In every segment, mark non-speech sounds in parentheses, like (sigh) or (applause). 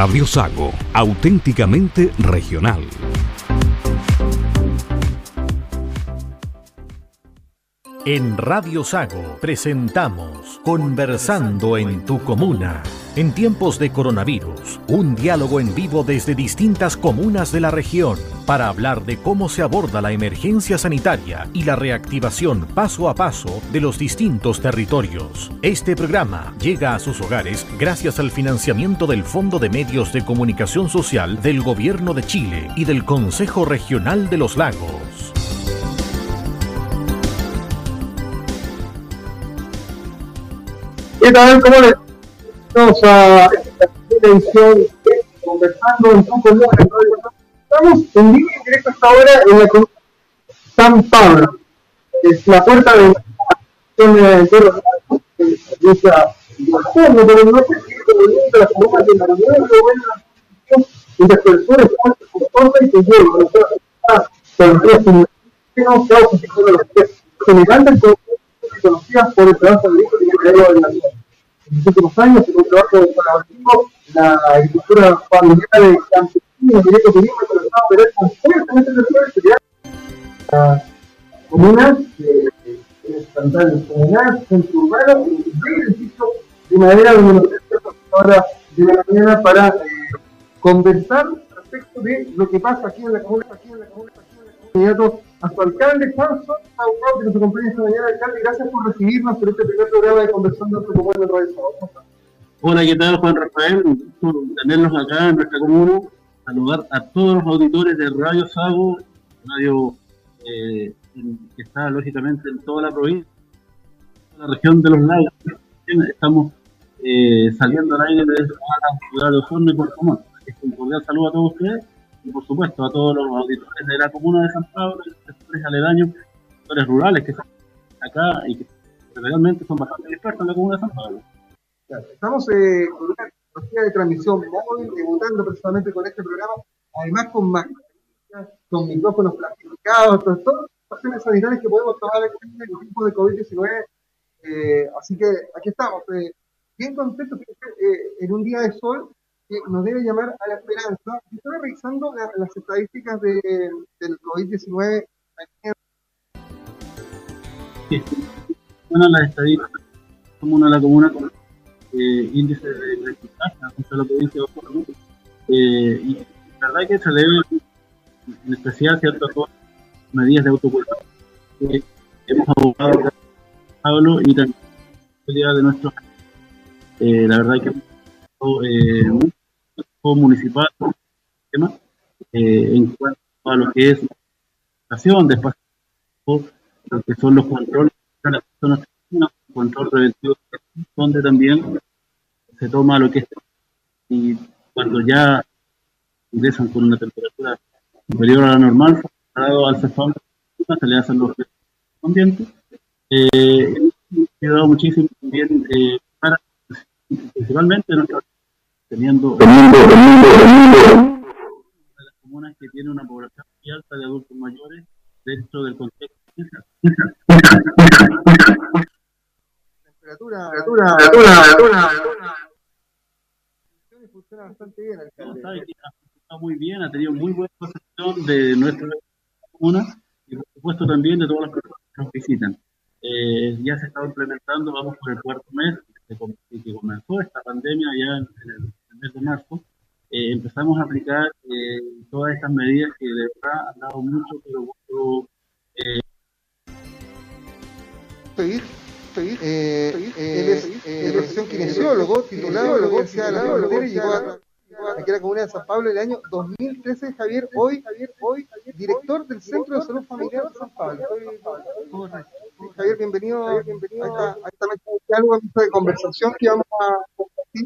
Radio Sago, auténticamente regional. En Radio Sago presentamos Conversando en tu comuna. En tiempos de coronavirus, un diálogo en vivo desde distintas comunas de la región para hablar de cómo se aborda la emergencia sanitaria y la reactivación paso a paso de los distintos territorios. Este programa llega a sus hogares gracias al financiamiento del Fondo de Medios de Comunicación Social del Gobierno de Chile y del Consejo Regional de los Lagos. ¿Qué tal? ¿Cómo le Vamos a esta edición conversando en tu común Estamos en directo hasta ahora en la comunidad San Pablo. Es la puerta de la de la de la en los últimos años, en un trabajo colaborativo, la agricultura familiar de campesinos, directo turismo, pero está operando con fuertemente las comunas, pantalla comunal, centro urbano, y el edificio de madera donde nos ahora de la mañana para eh, conversar respecto de lo que pasa aquí en la comuna, aquí en la comuna, aquí en la comuna a su alcalde, Juan Soto que nos acompaña esta mañana. Alcalde, gracias por recibirnos en este primer programa de Conversando con Comuna en Radio Hola, ¿qué tal, Juan Rafael? Un gusto tenerlos acá en nuestra comuna. Saludar a todos los auditores de Radio Sago, radio eh, que está lógicamente en toda la provincia, en la región de los lagos. Estamos eh, saliendo al aire desde la ciudad de Osorno y Puerto Montt. Un cordial saludo a todos ustedes y por supuesto a todos los auditores de la comuna de San Pablo, los sectores aledaños, sectores rurales que están acá y que realmente son bastante dispersos en la comuna de San Pablo. Estamos eh, con una tecnología de transmisión móvil, debutando precisamente con este programa, además con mascarillas, con micrófonos plastificados, todas las acciones sanitarias que podemos tomar en el tiempo de COVID-19. Eh, así que aquí estamos, eh, bien contentos eh, en un día de sol que nos debe llamar a la esperanza. Estoy revisando las estadísticas de, del COVID-19. Bueno, las estadísticas, como una la comuna con eh, índice de reciclaje de la provincia de Osorno, eh, y la verdad que se debe en especial las medidas de autocuidado que hemos abogado Pablo y también de nuestros eh, la verdad que eh, municipal eh, en cuanto a lo que es la de espacio, lo que son los controles de las personas, control preventivo, donde también se toma lo que es y cuando ya ingresan con una temperatura superior a la normal, al cefón, se le hacen los correspondientes. Eh, ayudado muchísimo también eh, para, principalmente nuestra teniendo, teniendo, las comunas que tienen una población muy alta de adultos mayores dentro del contexto temperatura, temperatura, temperatura, funciona bastante bien. Está muy bien, ha tenido muy buena recepción de nuestra comuna y por supuesto también de todas las personas que nos visitan. Eh, ya se está implementando, vamos por el cuarto mes, que comenzó esta pandemia ya en, el, mes de marzo, eh, empezamos a aplicar eh, todas estas medidas que de verdad han dado mucho, pero mucho. Eh, seguir, seguir, eh, él es eh, profesión kinesiólogo, titulado de la Universidad de la Frontera y llegó a, aquí a la Comunidad de San Pablo en el año 2013. Javier, hoy, Javier, hoy, director del Centro de Salud Familiar de San Pablo. Javier, bienvenido, bienvenido a, esta mesa de conversación que vamos a compartir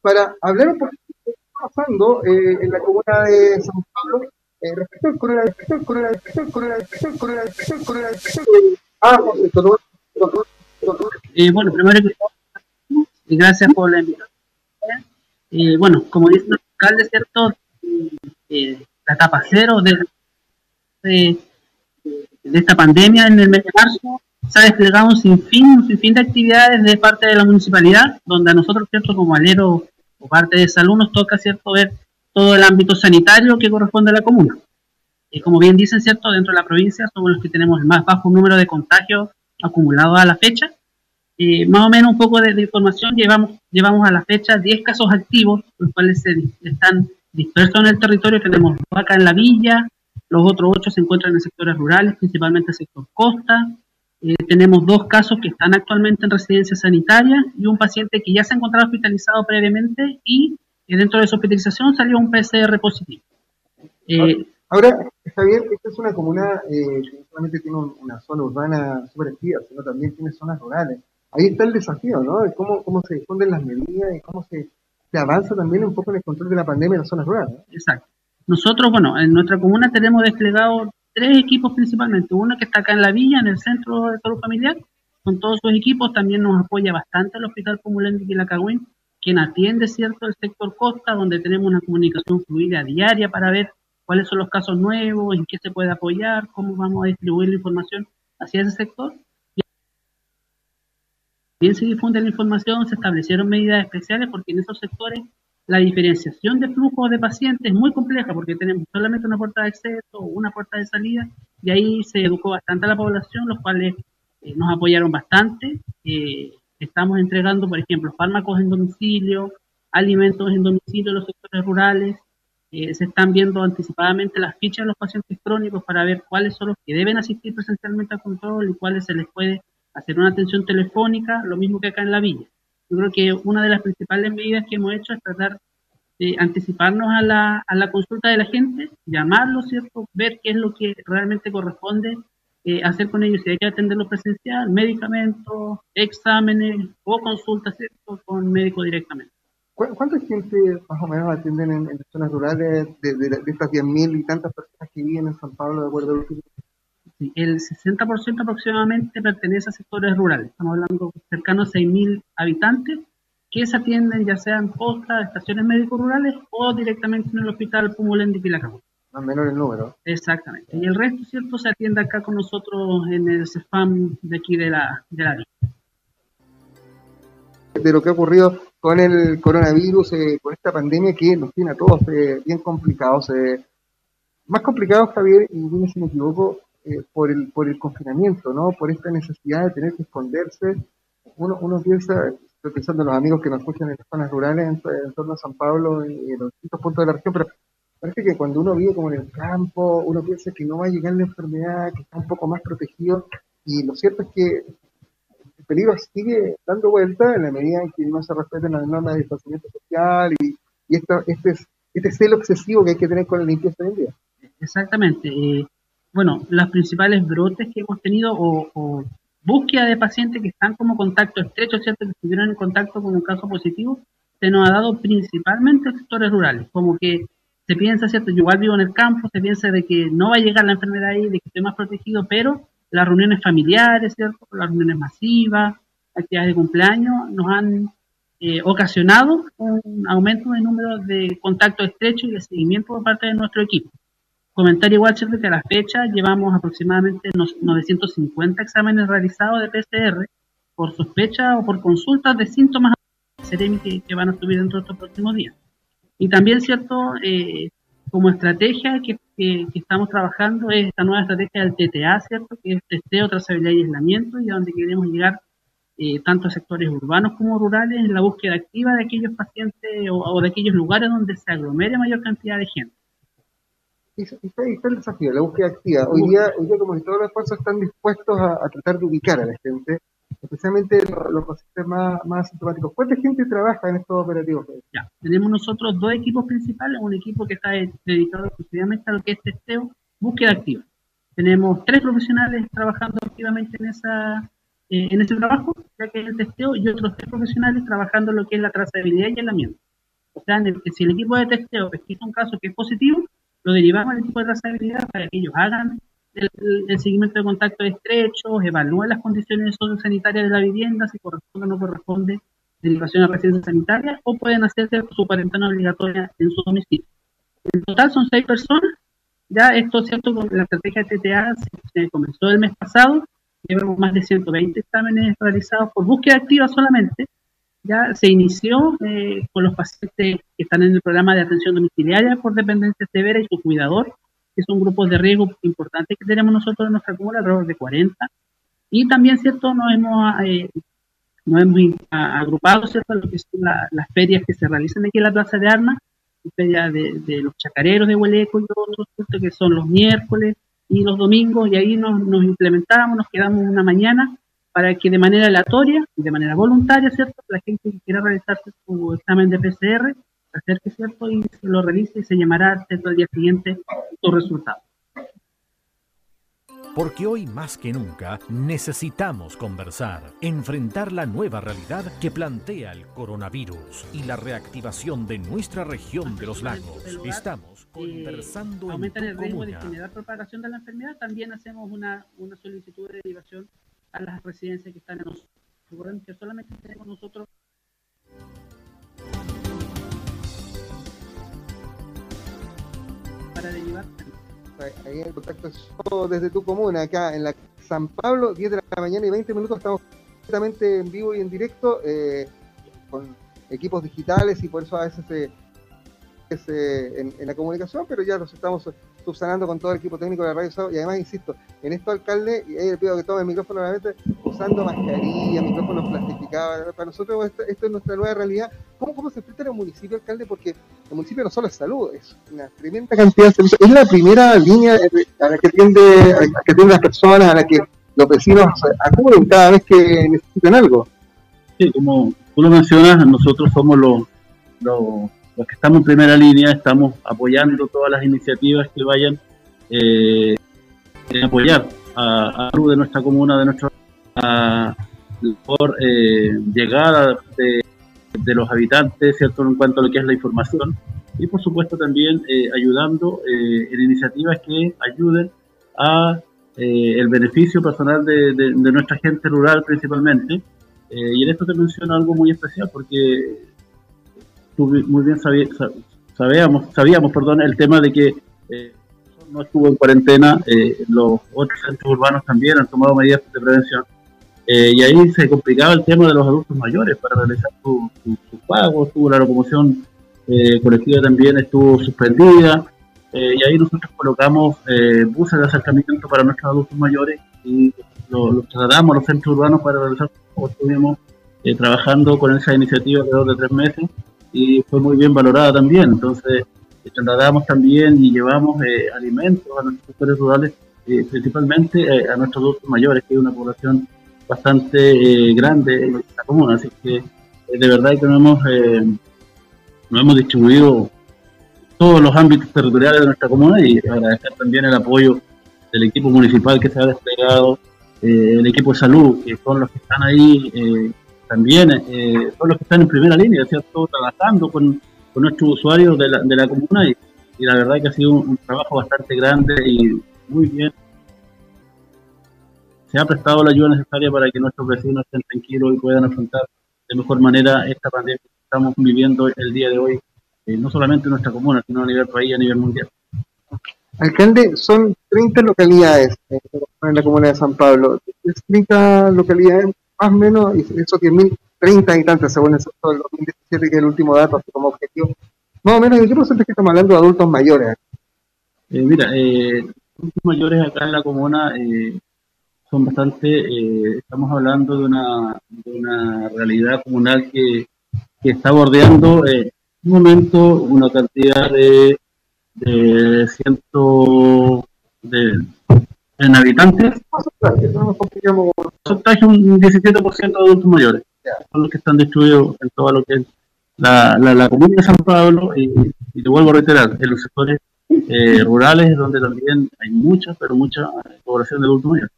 para hablar un poquito de lo que está pasando eh, en la comuna de San Pablo eh, respecto al coronavirus, respecto al coronavirus, respecto al coronavirus, respecto al coronavirus, coronavirus, respecto al coronavirus. Ah, eh, bueno, primero que gracias por la invitación. Eh, bueno, como dice el alcalde, ¿cierto? Eh, la etapa cero de, de, de, esta pandemia en el mes de marzo se ha desplegado un sinfín, un sinfín de actividades de parte de la municipalidad, donde a nosotros, ¿cierto? Como alero o parte de salud nos toca, ¿cierto?, ver todo el ámbito sanitario que corresponde a la comuna. Y como bien dicen, ¿cierto?, dentro de la provincia somos los que tenemos el más bajo número de contagios acumulados a la fecha. Más o menos un poco de, información, llevamos, llevamos a la fecha 10 casos activos, los cuales se, están dispersos en el territorio. Tenemos acá en la villa, los otros 8 se encuentran en sectores rurales, principalmente el sector costa. Eh, tenemos dos casos que están actualmente en residencia sanitaria y un paciente que ya se encontraba hospitalizado previamente y dentro de su hospitalización salió un PCR positivo. Eh, Ahora, Javier, esta es una comuna eh, que no solamente tiene una zona urbana súper activa, sino también tiene zonas rurales. Ahí está el desafío, ¿no? De cómo, cómo se difunden las medidas y cómo se, se avanza también un poco en el control de la pandemia en las zonas rurales. Exacto. Nosotros, bueno, en nuestra comuna tenemos desplegado tres equipos principalmente. Uno que está acá en la villa, en el centro de salud familiar, con todos sus equipos. También nos apoya bastante el Hospital Pumulendi y la quien atiende, ¿cierto?, el sector costa, donde tenemos una comunicación fluida diaria para ver cuáles son los casos nuevos, en qué se puede apoyar, cómo vamos a distribuir la información hacia ese sector. Bien se difunde la información, se establecieron medidas especiales porque en esos sectores la diferenciación de flujos de pacientes es muy compleja porque tenemos solamente una puerta de acceso, una puerta de salida, y ahí se educó bastante a la población, los cuales eh, nos apoyaron bastante. Eh, estamos entregando, por ejemplo, fármacos en domicilio, alimentos en domicilio en los sectores rurales. Eh, se están viendo anticipadamente las fichas de los pacientes crónicos para ver cuáles son los que deben asistir presencialmente al control y cuáles se les puede hacer una atención telefónica, lo mismo que acá en la villa. Yo creo que una de las principales medidas que hemos hecho es tratar de anticiparnos a la, a la consulta de la gente, llamarlos, ¿cierto? Ver qué es lo que realmente corresponde eh, hacer con ellos, si hay que atenderlo presencial, medicamentos, exámenes o consultas, ¿cierto? Con médico directamente. ¿Cuánta gente más o menos atienden en, zonas rurales de, de, de estas 10.000 y tantas personas que viven en San Pablo de acuerdo a lo el 60% aproximadamente pertenece a sectores rurales. Estamos hablando cercanos a 6.000 habitantes que se atienden ya sean postas, estaciones médico-rurales o directamente en el hospital Pumulén de Pilacabo. Más menor el número. Exactamente. Y el resto, ¿cierto? Se atiende acá con nosotros en el CEFAM de aquí de la, de la De lo que ha ocurrido con el coronavirus, eh, con esta pandemia que nos tiene a todos eh, bien complicados. Eh, más complicados, Javier, y dime si me equivoco, eh, por, el, por el confinamiento, ¿no? Por esta necesidad de tener que esconderse. Uno, uno piensa, estoy pensando en los amigos que nos escuchan en las zonas rurales, en, torno a San Pablo y en los distintos puntos de la región, pero parece que cuando uno vive como en el campo, uno piensa que no va a llegar la enfermedad, que está un poco más protegido, y lo cierto es que el peligro sigue dando vuelta en la medida en que no se respeten las normas de distanciamiento social y, y este, este celo excesivo que hay que tener con la limpieza del día. Exactamente. Eh, bueno, las principales brotes que hemos tenido o, búsqueda de pacientes que están como contacto estrecho, ¿cierto? Que estuvieron en contacto con un caso positivo, se nos ha dado principalmente en sectores rurales, como que se piensa, ¿cierto? Yo igual vivo en el campo, se piensa de que no va a llegar la enfermedad ahí, de que estoy más protegido, pero las reuniones familiares, ¿cierto? Las reuniones masivas, actividades de cumpleaños, nos han eh, ocasionado un aumento de número de contactos estrechos y de seguimiento por parte de nuestro equipo. Comentar igual, que a la fecha llevamos aproximadamente 950 exámenes realizados de PCR por sospecha o por consultas de síntomas que, que van a subir dentro de estos próximos días. Y también, ¿cierto? Eh, como estrategia que, estamos trabajando es esta nueva estrategia del TTA, ¿cierto? Que es testeo, trazabilidad y aislamiento y a donde queremos llegar eh, tanto a sectores urbanos como rurales en la búsqueda activa de aquellos pacientes o de aquellos lugares donde se aglomere mayor cantidad de gente está, está, el desafío, la búsqueda activa. Hoy día, hoy día como que todos los esfuerzos están dispuestos a, tratar de ubicar a la gente, especialmente los, pacientes más, más sintomáticos. ¿Cuánta gente trabaja en estos operativos? Ya, tenemos nosotros dos equipos principales, un equipo que está dedicado exclusivamente a lo que es testeo, búsqueda activa. Tenemos tres profesionales trabajando activamente en esa eh, en ese trabajo, ya que es el testeo, y otros tres profesionales trabajando lo que es la trazabilidad y el aislamiento. O sea, en el si el equipo de testeo pesquisa un caso que es positivo, lo derivamos al equipo de trazabilidad para que ellos hagan el, seguimiento de contactos estrechos, evalúen las condiciones sanitarias de la vivienda, si corresponde o no corresponde derivación a residencia sanitaria, o pueden hacerse su cuarentena obligatoria en su domicilio. En total son seis personas. Ya esto es cierto, con la estrategia TTA se, comenzó el mes pasado, llevamos más de 120 exámenes realizados por búsqueda activa solamente, ya se inició eh, con los pacientes que están en el programa de atención domiciliaria por dependencia severa y su cuidador, que son grupos de riesgo importantes que tenemos nosotros en nuestra comuna, alrededor de 40. Y también, ¿cierto?, nos hemos, eh, nos hemos agrupado, ¿cierto?, lo que son las ferias que se realizan aquí en la Plaza de Armas, la feria de, los chacareros de Hueleco y otros, que son los miércoles y los domingos, y ahí nos, nos implementamos, nos quedamos una mañana para que de manera aleatoria y de manera voluntaria, ¿cierto? La gente que quiera realizarse su examen de PCR, acerque, ¿cierto? Y se lo revise y se llamará, ¿cierto? Al día siguiente su resultado. Porque hoy más que nunca necesitamos conversar, enfrentar la nueva realidad que plantea el coronavirus y la reactivación de nuestra región de los lagos. Estamos conversando eh, aumentan el riesgo de generar propagación de la enfermedad. También hacemos una, una solicitud de derivación a las residencias que están en nosotros. Que solamente tenemos nosotros para derivar. Ahí el contacto es desde tu comuna, acá en la San Pablo, 10 de la mañana y 20 minutos. Estamos completamente en vivo y en directo eh, con equipos digitales y por eso a veces se eh, en, la comunicación, pero ya los estamos subsanando con todo el equipo técnico de la radio y además, insisto, en esto alcalde, y ahí le pido que tome el micrófono nuevamente, usando mascarilla, micrófonos plastificados, para nosotros esto, es nuestra nueva realidad. ¿Cómo, ¿Cómo se enfrenta el municipio, alcalde? Porque el municipio no solo es salud, es una tremenda cantidad de servicios, es la primera línea a la que tiende, a la que tienden las personas, a la que los vecinos acuden cada vez que necesitan algo. Sí, como tú lo mencionas, nosotros somos los, los los que estamos en primera línea estamos apoyando todas las iniciativas que vayan eh, a apoyar a, a de nuestra comuna, de nuestra por eh, llegada de, los habitantes, ¿cierto? En cuanto a lo que es la información y por supuesto también eh, ayudando eh, en iniciativas que ayuden a el beneficio personal de, de, nuestra gente rural principalmente. y en esto te menciono algo muy especial porque muy bien sabíamos, sabíamos perdón, el tema de que eh, no estuvo en cuarentena, eh, los otros centros urbanos también han tomado medidas de prevención. Eh, y ahí se complicaba el tema de los adultos mayores para realizar sus su, pagos, tuvo la locomoción colectiva también estuvo suspendida, y ahí nosotros colocamos buses de acercamiento para nuestros adultos mayores y los trasladamos a los centros urbanos para realizar sus pagos. Estuvimos trabajando con esa iniciativa alrededor de tres meses y fue muy bien valorada también. Entonces, eh, trasladamos también y llevamos eh, alimentos a nuestros sectores rurales, eh, principalmente a nuestros adultos mayores, que es una población bastante grande en nuestra comuna. Así que de verdad que nos hemos, nos hemos distribuido todos los ámbitos territoriales de nuestra comuna y agradecer también el apoyo del equipo municipal que se ha desplegado, el equipo de salud, que son los que están ahí también eh, son los que están en primera línea, ¿cierto? Trabajando con, con nuestros usuarios de la, de la comuna y, la verdad que ha sido un, trabajo bastante grande y muy bien. Se ha prestado la ayuda necesaria para que nuestros vecinos estén tranquilos y puedan afrontar de mejor manera esta pandemia que estamos viviendo el día de hoy, eh, no solamente en nuestra comuna, sino a nivel país, a nivel mundial. Alcalde, son 30 localidades en la comuna de San Pablo. 30 localidades más o menos, esos 10.030 habitantes según el censo del 2017, que es el último dato, como objetivo, más o menos, ¿de qué porcentaje estamos hablando de adultos mayores? Eh, mira, eh, adultos mayores acá en la comuna eh, son bastante, eh, estamos hablando de una, de una realidad comunal que, que está bordeando en un momento una cantidad de, de ciento de en habitantes, porcentaje un 17% de adultos mayores. Son los que están distribuidos en todo lo que es la, la, comuna de San Pablo y, te vuelvo a reiterar, en los sectores eh, rurales donde también hay mucha, pero mucha población de adultos mayores.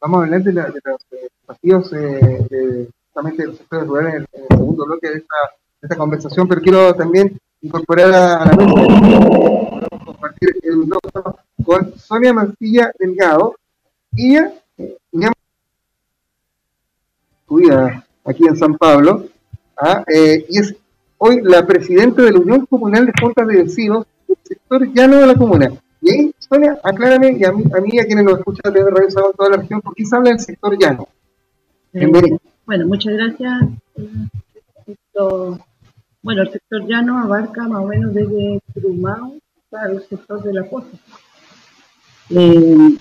Vamos a hablar de, los desafíos eh, de, justamente de los sectores rurales en el, segundo bloque de esta, de esta conversación, pero quiero también incorporar a, la mesa compartir el micrófono con Sonia Mancilla Delgado. Ella, ella aquí en San Pablo, ¿ah? eh, y es hoy la presidenta de la Unión Comunal de Juntas de Vecinos del sector llano de la comuna. Y ahí, Sonia, aclárame, y a mí, a, mí, a quienes nos escuchan de Radio Sábado toda la región, ¿por qué se habla del sector llano? Eh, bueno, muchas gracias. Esto, bueno, el sector llano abarca más o menos desde Trumao para el sector de la costa. Eh,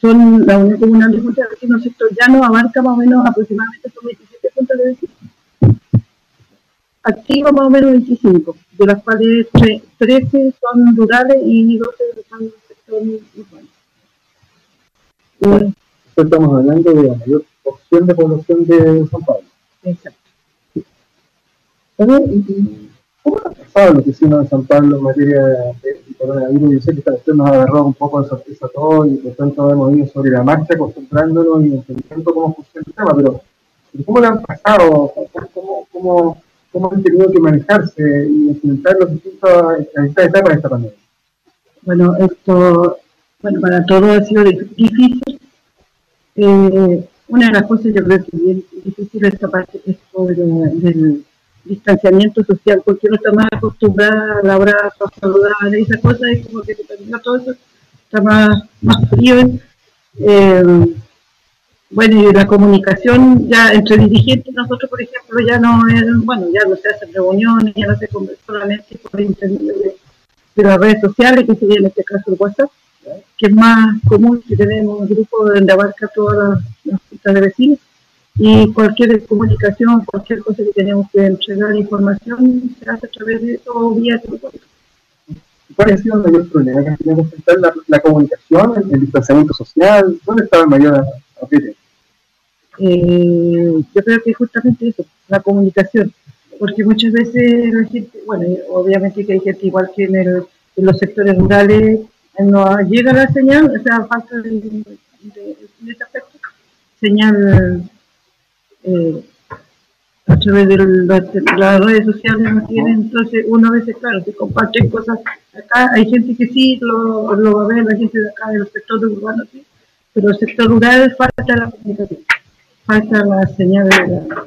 son la Unión Comunal de Juntas de Vecinos, sector llano abarca más o menos aproximadamente son 27 juntas de vecinos. Activos más o menos 25, de las cuales 13 son rurales y 12 son sector urbano. Eh, estamos hablando de la mayor porción de población de San Pablo. Exacto. ¿Cómo ha pasado lo que hicimos en San Pablo en materia de coronavirus? Yo sé que esta cuestión nos agarró un poco de sorpresa a todos y por tanto hemos ido sobre la marcha acostumbrándonos y entendiendo cómo funciona el tema, pero ¿cómo le han pasado? ¿Cómo, cómo, cómo han tenido que manejarse y enfrentar los distintos, distintas etapas de esta pandemia? Bueno, esto, bueno, para todos ha sido difícil. Eh, una de las cosas yo creo que es bien difícil esta parte es sobre del distanciamiento social, porque uno está más acostumbrado al abrazo, a saludar y esas cosas, y como que termina todo eso, está más, más frío. Eh, bueno, y la comunicación ya entre dirigentes, nosotros por ejemplo ya no es, bueno, ya no se hacen reuniones, ya no se conversa solamente por intermedio de, las redes sociales, que sería en este caso el WhatsApp, que es más común que tenemos un grupo donde abarca todas las, las de vecinos y cualquier comunicación, cualquier cosa que tenemos que entregar información se hace a través de eso vía telefónica. ¿Cuál ha sido el mayor problema que tenido que enfrentar la, la, comunicación, el, distanciamiento social? ¿Dónde estaba el mayor aprieto? Eh, yo creo que justamente eso, la comunicación, porque muchas veces la gente, bueno, obviamente que hay gente igual que en, el, en los sectores rurales no llega la señal, o sea, falta de, de, de ese aspecto, señal eh, a través de las redes sociales no tienen, entonces uno a veces, claro, se comparten cosas. Acá. Hay gente que sí lo, lo va a ver, la gente de acá del sector urbano sí, pero el sector rural falta la comunicación, falta la señal de la...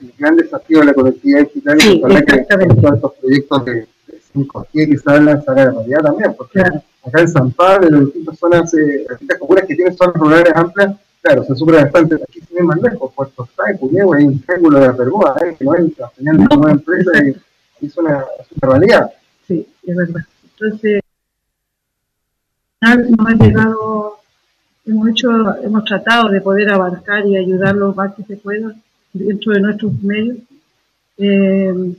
El gran desafío de la conectividad digital sí, es que estos proyectos de, 5G que se hablan a la realidad también, porque acá en San Pablo, en las distintas zonas, eh, las distintas comunas que tienen zonas rurales amplias, Claro, se sufre bastante. Aquí se ve más lejos, Puerto Say, Puñego, hay un triángulo de Aperboa, ¿eh? que no entra, señal de nueva empresa y (laughs) es una, una realidad. Sí, es verdad. Entonces, nos ha llegado, hemos hecho, hemos tratado de poder abarcar y ayudar lo más que se pueda dentro de nuestros medios. Eh,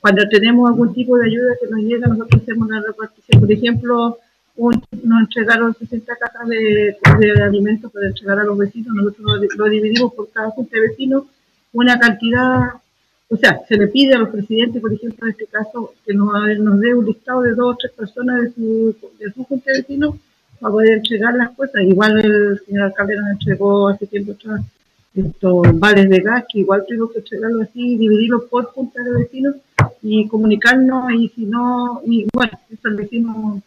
cuando tenemos algún tipo de ayuda que nos llega, nosotros hacemos una repartición. Por ejemplo, nos entregaron 60 cajas de, alimentos para entregar a los vecinos, nosotros lo, dividimos por cada junta de vecinos, una cantidad, o sea, se le pide a los presidentes, por ejemplo, en este caso, que nos, nos dé un listado de dos o tres personas de su, de su junta de vecinos para poder entregar las cosas. Igual el señor alcalde nos entregó hace tiempo atrás estos vales de gas, que igual tengo que entregarlo así, dividirlo por junta de vecinos y comunicarnos, y si no, y bueno, eso vecino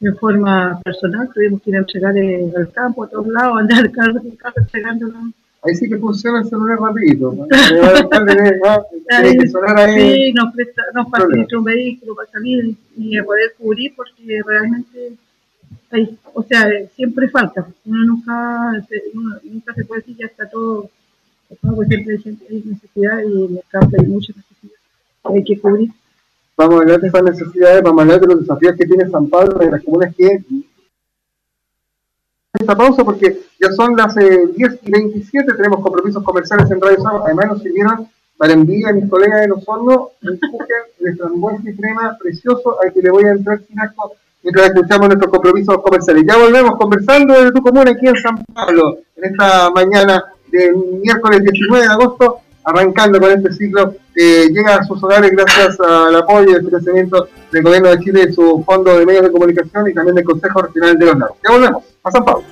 en forma personal, tuvimos que ir a entregar el, al campo, a todos lados, (laughs) andar carro en casa entregándolo. Ahí sí que funciona el celular rapidito. (laughs) (laughs) que. Sí, nos, presta, nos facilita un vehículo para salir y poder cubrir porque realmente hay, o sea, siempre falta. Uno nunca, se, uno nunca se puede decir ya está todo, todo siempre hay necesidad y en el campo hay mucha necesidad. Hay que cubrir vamos a hablar de esas necesidades, vamos a hablar de los desafíos que tiene San Pablo en las comunas que esta pausa porque ya son las eh, 10 y 27, tenemos compromisos comerciales en Radio Sábado, además nos sirvieron para enviar a mis colegas de los hornos un cooker (laughs) de y crema precioso. Al que le voy a entrar sin acto mientras escuchamos nuestros compromisos comerciales. Ya volvemos conversando desde tu comuna aquí en San Pablo, en esta mañana de miércoles 19 de agosto arrancando con este ciclo que llega a sus hogares gracias al apoyo y el financiamiento del Gobierno de Chile y su Fondo de Medios de Comunicación y también del Consejo Regional de los Lagos. Ya volvemos a San Pablo.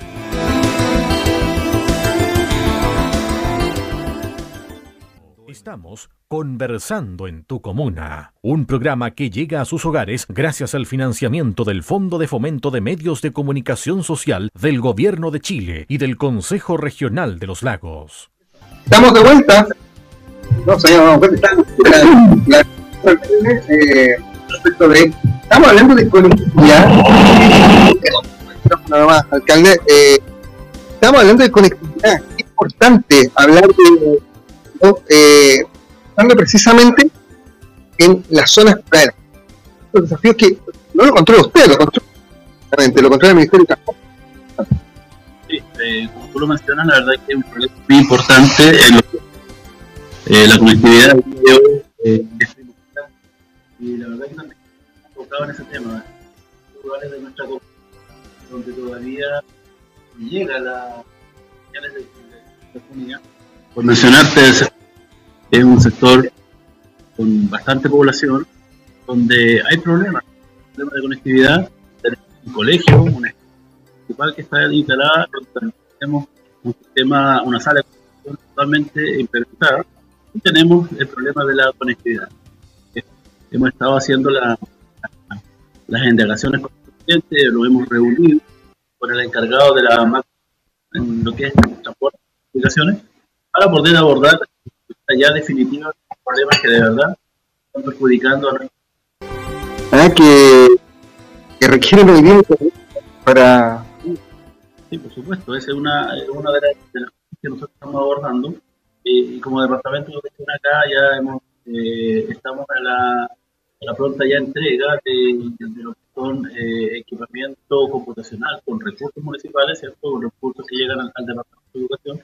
Estamos conversando en tu comuna, un programa que llega a sus hogares gracias al financiamiento del Fondo de Fomento de Medios de Comunicación Social del Gobierno de Chile y del Consejo Regional de los Lagos. Estamos de vuelta no, señor, no, estamos eh, respecto de. Estamos hablando de conectividad. Nada más, alcalde. Eh, estamos hablando de conectividad. Es importante hablar de, eh, precisamente en las zonas rurales. Los desafíos que no lo controla usted, lo controla, lo controla el Ministerio de Transporte. Sí, eh, como tú lo mencionas, la verdad es que es un problema muy importante en eh, la conectividad eh, y la verdad que también enfocado en ese tema, lugares de nuestra comunidad donde todavía llega la de, telefonía. Por mencionarte, es un sector con bastante población, donde hay problemas, problemas de conectividad, tenemos un colegio, una principal que está instalada, donde tenemos un sistema, una sala de totalmente implementada, tenemos el problema de la conectividad. Hemos estado haciendo la, las indagaciones cliente, lo hemos reunido con el encargado de la en lo que es transporte de comunicaciones, para poder abordar ya definitiva problemas que de verdad están perjudicando a ah, que, que requieren movimiento para... Sí, por supuesto, esa es una, una de, las, cosas que nosotros estamos abordando y, como departamento de gestión acá ya hemos, eh, estamos a la, la, pronta ya entrega de, lo que son eh, equipamiento computacional con recursos municipales, ¿cierto? con recursos que llegan al, al departamento de educación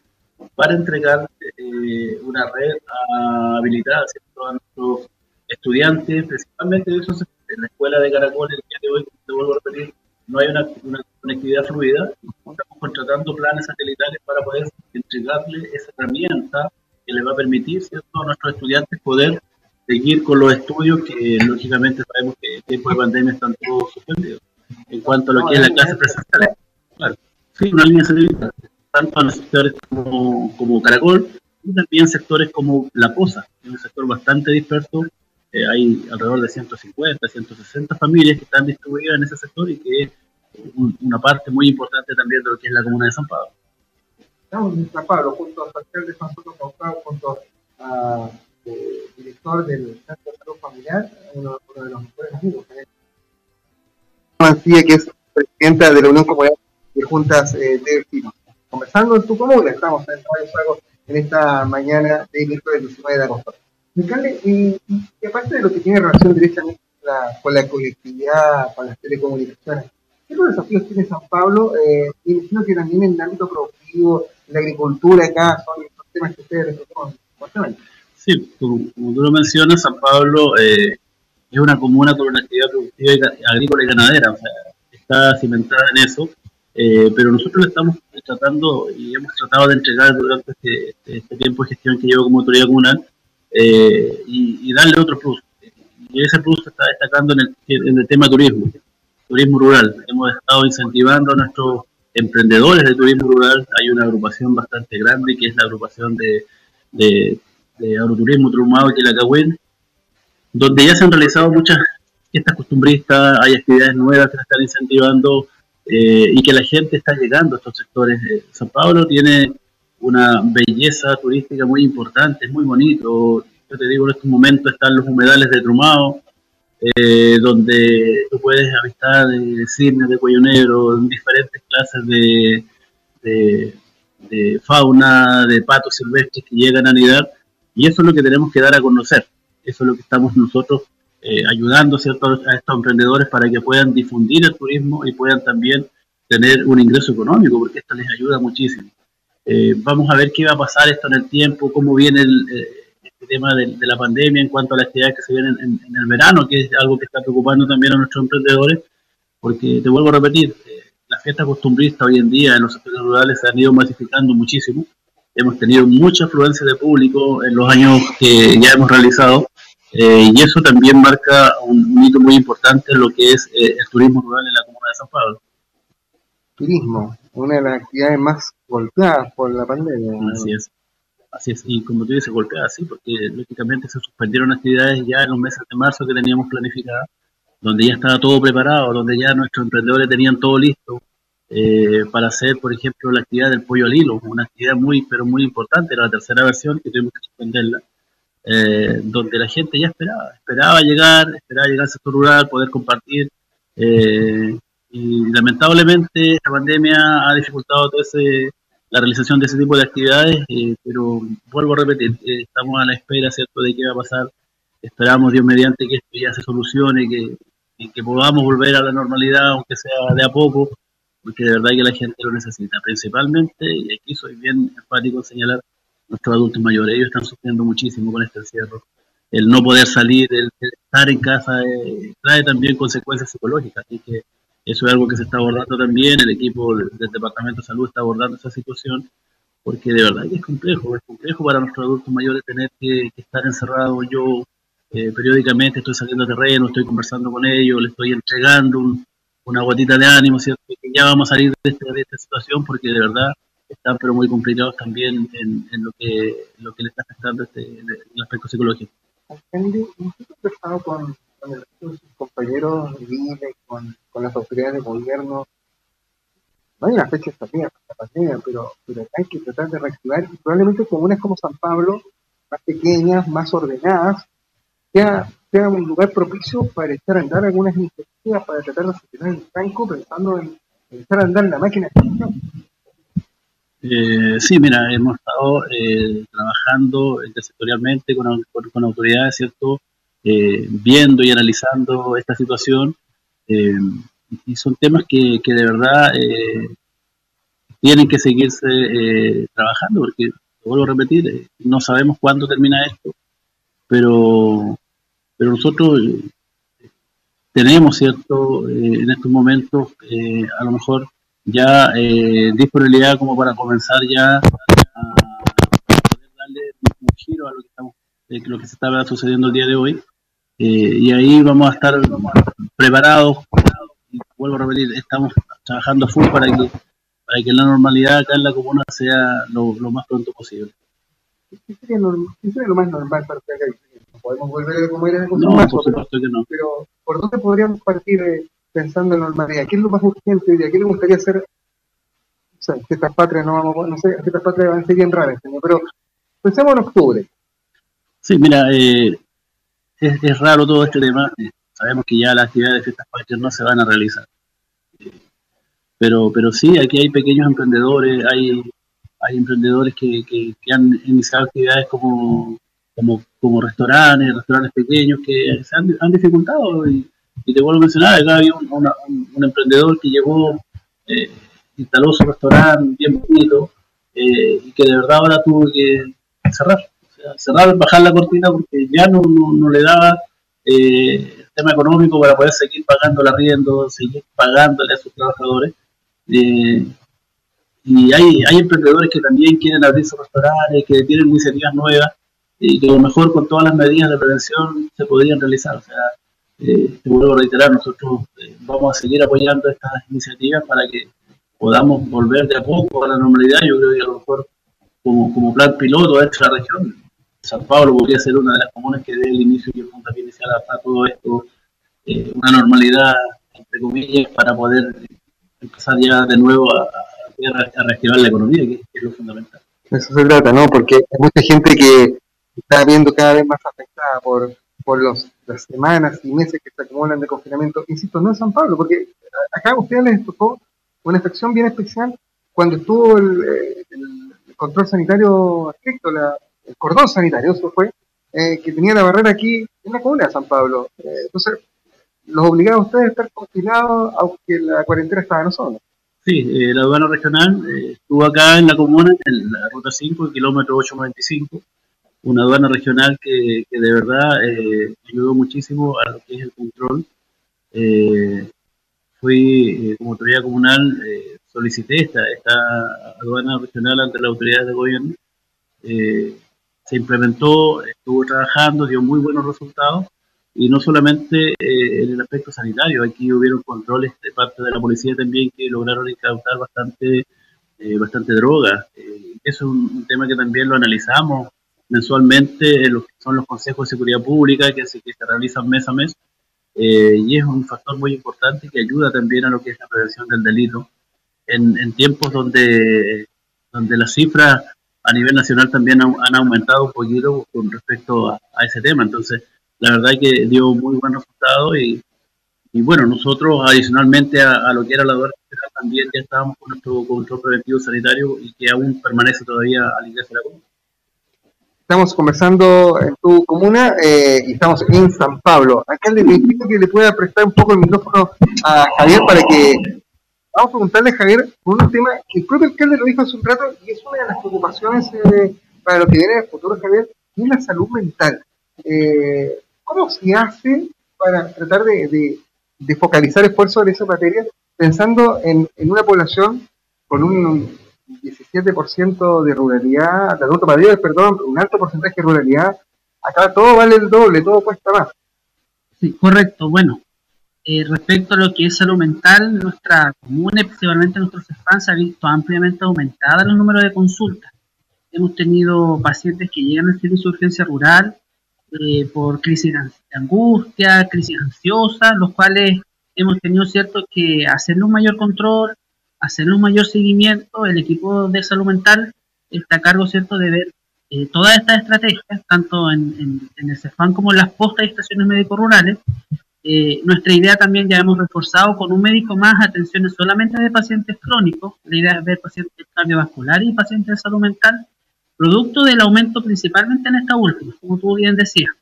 para entregar eh, una red habilitada a nuestros estudiantes, principalmente de esos en la escuela de Caracol, el día de hoy, te vuelvo a repetir, no hay una, conectividad fluida, estamos contratando planes satelitales para poder entregarle esa herramienta que le va a permitir a nuestros estudiantes poder seguir con los estudios que lógicamente sabemos que en tiempo de pandemia están todos suspendidos. En cuanto a lo que es la clase presencial, claro, sí, una línea satelital tanto en sectores como, como Caracol y también sectores como La Poza, que es un sector bastante disperso. Eh, hay alrededor de 150, 160 familias que están distribuidas en ese sector y que es una parte muy importante también de lo que es la comuna de San Pablo. Estamos en San Pablo, junto a alcalde de San Pablo, junto al eh, director del Centro de Salud Familiar, uno, de los mejores amigos. Mancilla, que es presidenta de la Unión Comunal de Juntas eh, de Vecinos conversando en tu comuna. Estamos en Radio en esta mañana de miércoles 19 de agosto. Alcalde, y, y, aparte de lo que tiene relación directamente con la colectividad, con las telecomunicaciones, ¿qué desafíos tiene San Pablo? Eh, imagino que también en el ámbito productivo, la agricultura acá, son los temas que ustedes les Sí, como, como, tú lo mencionas, San Pablo eh, es una comuna con una actividad productiva agrícola y ganadera, o sea, está cimentada en eso. Eh, pero nosotros estamos tratando y hemos tratado de entregar durante este, este tiempo de gestión que llevo como autoridad comunal eh, y, darle otro plus. Y ese plus se está destacando en el, en el tema turismo, turismo rural. Hemos estado incentivando a nuestros emprendedores de turismo rural. Hay una agrupación bastante grande que es la agrupación de, de, de agroturismo Trumado y Quilacagüen, donde ya se han realizado muchas fiestas costumbristas, hay actividades nuevas que se están incentivando eh, y que la gente está llegando a estos sectores. Eh, San Pablo tiene una belleza turística muy importante, es muy bonito. Yo te digo, en estos momentos están los humedales de Trumao, eh, donde tú puedes avistar de cisnes, de cuello negro, diferentes clases de, de, fauna, de patos silvestres que llegan a anidar, y eso es lo que tenemos que dar a conocer. Eso es lo que estamos nosotros eh, ayudando ¿cierto? a estos emprendedores para que puedan difundir el turismo y puedan también tener un ingreso económico, porque esto les ayuda muchísimo. Eh, vamos a ver qué va a pasar esto en el tiempo, cómo viene el, eh, este tema de, la pandemia en cuanto a las actividades que se vienen en, el verano, que es algo que está preocupando también a nuestros emprendedores, porque te vuelvo a repetir, las fiestas costumbristas hoy en día en los sectores rurales se han ido masificando muchísimo. Hemos tenido mucha afluencia de público en los años que ya hemos realizado eh, y eso también marca un, hito muy importante en lo que es eh, el turismo rural en la comuna de San Pablo. Turismo, una de las actividades más golpeadas por la pandemia. Así es. Así es, y como tú dices, golpeadas, sí, porque lógicamente se suspendieron actividades ya en los meses de marzo que teníamos planificadas, donde ya estaba todo preparado, donde ya nuestros emprendedores tenían todo listo eh, para hacer, por ejemplo, la actividad del pollo al hilo, una actividad muy, pero muy importante, era la tercera versión que tuvimos que suspenderla eh, donde la gente ya esperaba, esperaba llegar, esperaba llegar al sector rural, poder compartir. Eh, y lamentablemente la pandemia ha dificultado todo ese, la realización de ese tipo de actividades, eh, pero vuelvo a repetir, eh, estamos a la espera, ¿cierto?, de qué va a pasar. Esperamos, Dios mediante, que esto ya se solucione, que, que podamos volver a la normalidad, aunque sea de a poco, porque de verdad que la gente lo necesita. Principalmente, y aquí soy bien enfático en señalar, nuestros adultos mayores, ellos están sufriendo muchísimo con este encierro. El no poder salir, el, estar en casa, eh, trae también consecuencias psicológicas, así que eso es algo que se está abordando también, el equipo del, Departamento de Salud está abordando esa situación, porque de verdad es complejo, es complejo para nuestros adultos mayores tener que, estar encerrados. Yo eh, periódicamente estoy saliendo a terreno, estoy conversando con ellos, les estoy entregando una gotita de ánimo, ¿cierto? Ya vamos a salir de, este, de esta situación porque de verdad están pero muy complicados también en, lo que lo que le está afectando este, el aspecto psicológico. Nosotros estado con, con el, sus compañeros de con, con las autoridades de gobierno, no hay una fecha establecida para la pandemia, pero, pero hay que tratar de reactivar probablemente comunas como San Pablo, más pequeñas, más ordenadas, sea, sea un lugar propicio para echar a andar algunas iniciativas para tratar de gestionar el franco pensando en, echar a andar la máquina eh, sí, mira, hemos estado eh, trabajando intersectorialmente con, con, autoridades, ¿cierto? Eh, viendo y analizando esta situación. Eh, y son temas que, que de verdad tienen que seguirse trabajando, porque, vuelvo a repetir, no sabemos cuándo termina esto, pero, pero nosotros tenemos, ¿cierto? en estos momentos, a lo mejor ya eh, disponibilidad como para comenzar ya a poder darle un giro a lo que estamos eh, lo que se estaba sucediendo el día de hoy eh, y ahí vamos a estar preparados y vuelvo a repetir estamos trabajando full para que para que la normalidad acá en la comuna sea lo, más pronto posible ¿Qué sería, lo más normal para que no podemos volver a como era no, por supuesto que no pero ¿por dónde podríamos partir pensando en normalidad. ¿Qué es lo más urgente hoy día? ¿Qué le gustaría hacer? O sea, que estas patrias no vamos, no sé, estas patrias van a ser bien raras, pero pensemos en octubre. Sí, mira, eh, es, raro todo este tema. Eh, sabemos que ya las actividades de fiestas patrias no se van a realizar. Pero, pero sí, aquí hay pequeños emprendedores, hay, hay emprendedores que, que, han iniciado actividades como, como, como restaurantes, restaurantes pequeños que se han, dificultado y, te vuelvo a mencionar, acá había un, emprendedor que llegó, eh, instaló su restaurante bien bonito eh, y que de verdad ahora tuvo que cerrar. Cerrar, bajar la cortina porque ya no, no, le daba eh, el tema económico para poder seguir pagando el arriendo, seguir pagándole a sus trabajadores. y hay, hay emprendedores que también quieren abrir sus restaurantes, que tienen iniciativas nuevas y que a lo mejor con todas las medidas de prevención se podrían realizar. O sea, eh, te vuelvo a reiterar, nosotros eh, vamos a seguir apoyando estas iniciativas para que podamos volver de a poco a la normalidad. Yo creo que a lo mejor como, como plan piloto de esta región, San Pablo podría ser una de las comunas que dé el inicio y el puntapié inicial a, todo esto, eh, una normalidad, entre comillas, para poder empezar ya de nuevo a, a, reactivar la economía, que, es lo fundamental. Eso se trata, ¿no? Porque hay mucha gente que está viendo cada vez más afectada por por los, las semanas y meses que se acumulan de confinamiento, insisto, no en San Pablo, porque acá a ustedes les tocó una infección bien especial cuando estuvo el, eh, control sanitario estricto, el cordón sanitario, eso fue, eh, que tenía la barrera aquí en la comuna de San Pablo. Eh, entonces, los obligaba a ustedes a estar confinados, aunque la cuarentena estaba en zona. Sí, la aduana regional estuvo acá en la comuna, en la ruta 5, el kilómetro 895 una aduana regional que, que de verdad eh, ayudó muchísimo a lo que es el control. Eh, fui, eh, como autoridad comunal, eh, solicité esta, esta aduana regional ante las autoridades de gobierno. Se implementó, estuvo trabajando, dio muy buenos resultados y no solamente en el aspecto sanitario, aquí hubieron controles de parte de la policía también que lograron incautar bastante, bastante droga. es un, tema que también lo analizamos mensualmente en lo que son los consejos de seguridad pública que se, que se realizan mes a mes eh, y es un factor muy importante que ayuda también a lo que es la prevención del delito en, en tiempos donde, donde las cifras a nivel nacional también han, aumentado un poquito con respecto a, ese tema. Entonces, la verdad es que dio muy buen resultado y, y bueno, nosotros adicionalmente a, lo que era la también ya estábamos con nuestro control preventivo sanitario y que aún permanece todavía al ingreso de la comuna. Estamos conversando en tu comuna eh, y estamos en San Pablo. Alcalde, le invito que le pueda prestar un poco el micrófono a Javier para que vamos a preguntarle a Javier por un tema que el propio alcalde lo dijo hace un rato y es una de las preocupaciones eh, para lo que viene en el futuro, Javier, y es la salud mental. Eh, ¿Cómo se hace para tratar de, focalizar esfuerzos en esa materia pensando en, una población con un 17% de ruralidad, de mayores, perdón, un alto porcentaje de ruralidad, acá todo vale el doble, todo cuesta más. Sí, correcto. Bueno, eh, respecto a lo que es salud mental, nuestra comuna, principalmente nuestros CEFAN, se ha visto ampliamente aumentada el número de consultas. Hemos tenido pacientes que llegan al servicio de urgencia rural eh, por crisis de angustia, crisis ansiosa, los cuales hemos tenido cierto que hacerle un mayor control, hacerle un mayor seguimiento. El equipo de salud mental está a cargo cierto de ver eh, todas estas estrategias, tanto en, el CEFAN como en las postas y estaciones médico-rurales. Eh, nuestra idea también ya hemos reforzado con un médico más atenciones solamente de pacientes crónicos. La idea es ver pacientes cardiovasculares y pacientes de salud mental producto del aumento principalmente en esta última, como tú bien decías.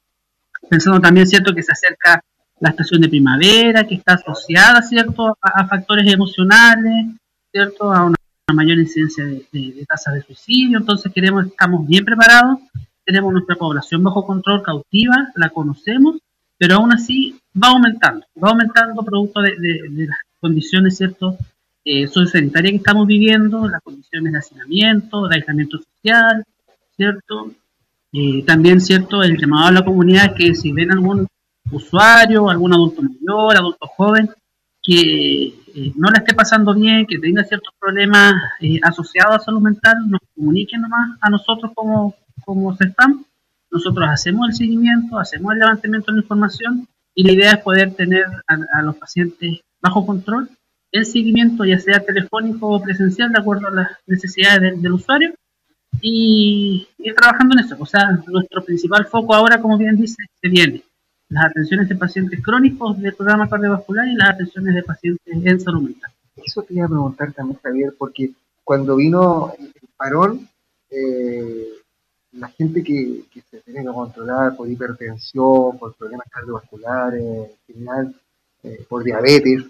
Pensando también, ¿cierto?, que se acerca la estación de primavera, que está asociada, ¿cierto?, a, factores emocionales, ¿cierto?, a una, mayor incidencia de, de, tasas de suicidio. Entonces, queremos, estamos bien preparados, tenemos nuestra población bajo control cautiva, la conocemos, pero aún así va aumentando, va aumentando producto de, las condiciones, ¿cierto?, eh, sociosanitaria que estamos viviendo, las condiciones de hacinamiento, de aislamiento social, ¿cierto? Eh, también, ¿cierto? El llamado a la comunidad que si ven algún usuario, algún adulto mayor, adulto joven, que eh, no le esté pasando bien, que tenga ciertos problemas eh, asociados a salud mental, nos comuniquen nomás a nosotros como, como están Nosotros hacemos el seguimiento, hacemos el levantamiento de la información y la idea es poder tener a los pacientes bajo control el seguimiento, ya sea telefónico o presencial, de acuerdo a las necesidades del, usuario, y ir trabajando en eso. O sea, nuestro principal foco ahora, como bien dice, se viene las atenciones de pacientes crónicos del programa cardiovascular y las atenciones de pacientes en salud mental. Eso te iba a preguntar también, Javier, porque cuando vino el parón, eh, la gente que, se tiene que controlar por hipertensión, por problemas cardiovasculares, en eh, por diabetes,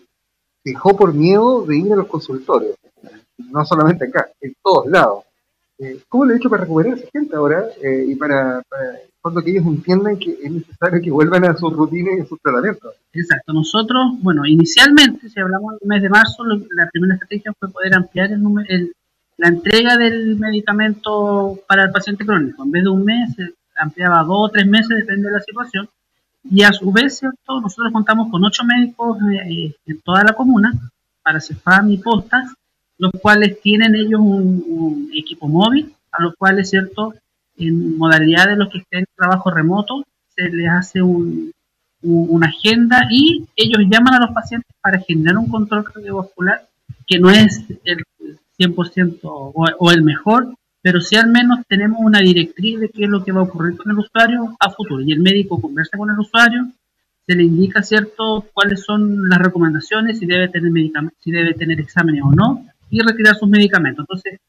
dejó por miedo de ir a los consultorios, no solamente acá, en todos lados. Eh, ¿Cómo lo he hecho para recuperar a esa gente ahora eh, y para, para que ellos entiendan que es necesario que vuelvan a sus rutinas y a sus tratamientos? Exacto. Nosotros, bueno, inicialmente, si hablamos del mes de marzo, la primera estrategia fue poder ampliar el número, la entrega del medicamento para el paciente crónico. En vez de un mes, se ampliaba dos o tres meses, depende de la situación. Y a su vez, ¿cierto? nosotros contamos con ocho médicos eh, en toda la comuna para CEFAM y postas, los cuales tienen ellos un, equipo móvil, a los cuales, ¿cierto? En modalidad de los que estén en trabajo remoto, se les hace un, una agenda y ellos llaman a los pacientes para generar un control cardiovascular que no es el 100% o, el mejor, pero si al menos tenemos una directriz de qué es lo que va a ocurrir con el usuario a futuro. Y el médico conversa con el usuario, se le indica cierto cuáles son las recomendaciones, si debe tener si debe tener exámenes o no, y retirar sus medicamentos. Entonces,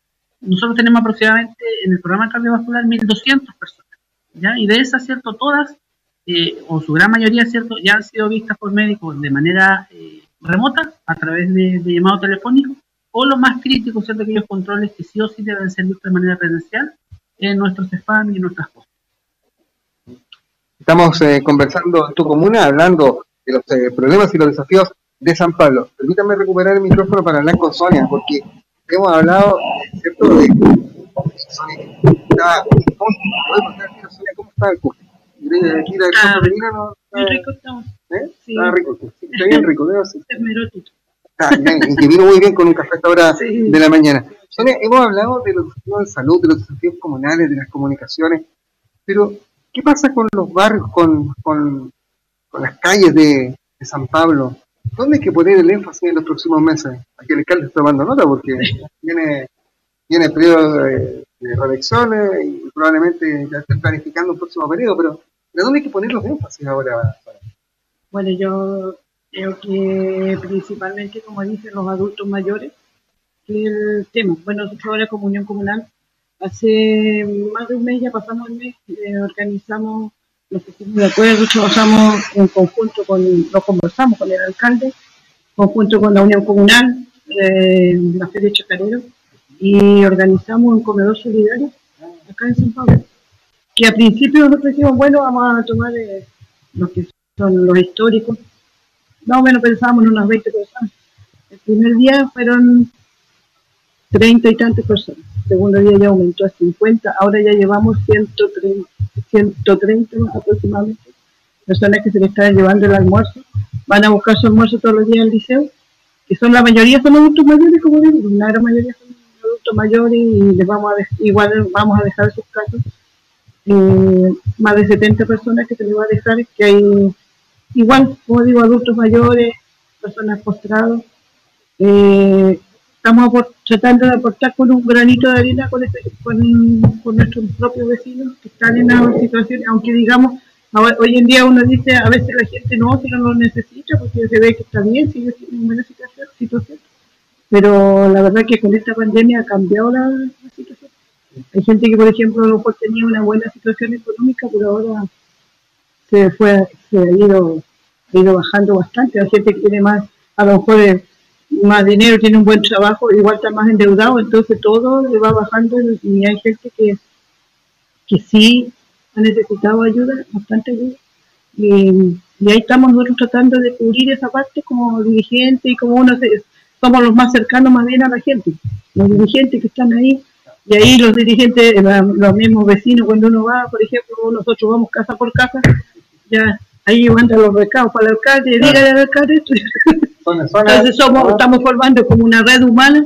nosotros tenemos aproximadamente en el programa cardiovascular 1.200 personas, ¿ya? Y de esas, cierto, todas, eh, o su gran mayoría, cierto, ya han sido vistas por médicos de manera eh, remota, a través de llamado telefónico, o lo más crítico, ¿cierto? Aquellos controles que sí o sí deben ser vistos de manera presencial en nuestros spam y en nuestras cosas. Estamos eh, conversando en tu comuna, hablando de los eh, problemas y los desafíos de San Pablo. Permítame recuperar el micrófono para hablar con Sonia, porque hemos hablado, ¿cierto? De Sonia, está, ¿cómo, Sonia, ¿cómo está el curso? Aquí la ah, rico estamos. ¿Eh? Sí. Está rico, está bien rico, debe ser. Es que vino muy bien con un café a esta hora de la mañana. Sonia, hemos hablado de los desafíos de salud, de los desafíos comunales, de las comunicaciones, pero ¿qué pasa con los barrios, con, con, las calles de, San Pablo? ¿Dónde hay que poner el énfasis en los próximos meses? Aquí el alcalde está tomando nota porque viene, viene el periodo de, de reelecciones y probablemente ya estén planificando un próximo periodo, pero ¿de dónde hay que poner los énfasis ahora? Bueno, yo Creo que principalmente, como dicen los adultos mayores, que el tema. Bueno, nosotros ahora Comunión Comunal, hace más de un mes, ya pasamos el mes, eh, organizamos, nos pusimos de acuerdo, trabajamos en conjunto con, lo conversamos con el alcalde, conjunto con la Unión Comunal, eh, la Feria Chacarero, y organizamos un comedor solidario acá en San Pablo. Que a principio nosotros dijimos, bueno, vamos a tomar eh, los que son los históricos. Más o menos pensábamos en unas 20 personas. El primer día fueron 30 y tantas personas. El segundo día ya aumentó a 50. Ahora ya llevamos 130, 130 aproximadamente personas que se le están llevando el almuerzo. Van a buscar su almuerzo todos los días al liceo, que son la mayoría son adultos mayores, como digo, una gran mayoría son adultos mayores y les vamos a igual vamos a dejar sus casos eh, más de 70 personas que se les va a dejar, que hay igual, como digo, adultos mayores, personas postrados. Eh, estamos tratando de aportar con un granito de arena con, este, con, nuestros propios vecinos que están en una situación, aunque digamos, hoy en día uno dice, a veces la gente no, si no lo necesita, porque se ve que está bien, si ellos tienen buena situación. Pero la verdad que con esta pandemia ha cambiado la, situación. Hay gente que, por ejemplo, mejor tenía una buena situación económica, pero ahora se fue, se ha ido, ha ido bajando bastante. Hay gente tiene más, a lo mejor más dinero, tiene un buen trabajo, igual está más endeudado, entonces todo le va bajando y hay gente que, que sí ha necesitado ayuda, bastante ayuda. Y, ahí estamos nosotros tratando de cubrir esa parte como dirigente y como uno somos los más cercanos más bien a la gente, los dirigentes que están ahí. Y ahí los dirigentes, los mismos vecinos, cuando uno va, por ejemplo, nosotros vamos casa por casa, ya ahí mandan los recados para el alcalde, dígale al alcalde esto. Entonces somos, estamos formando como una red humana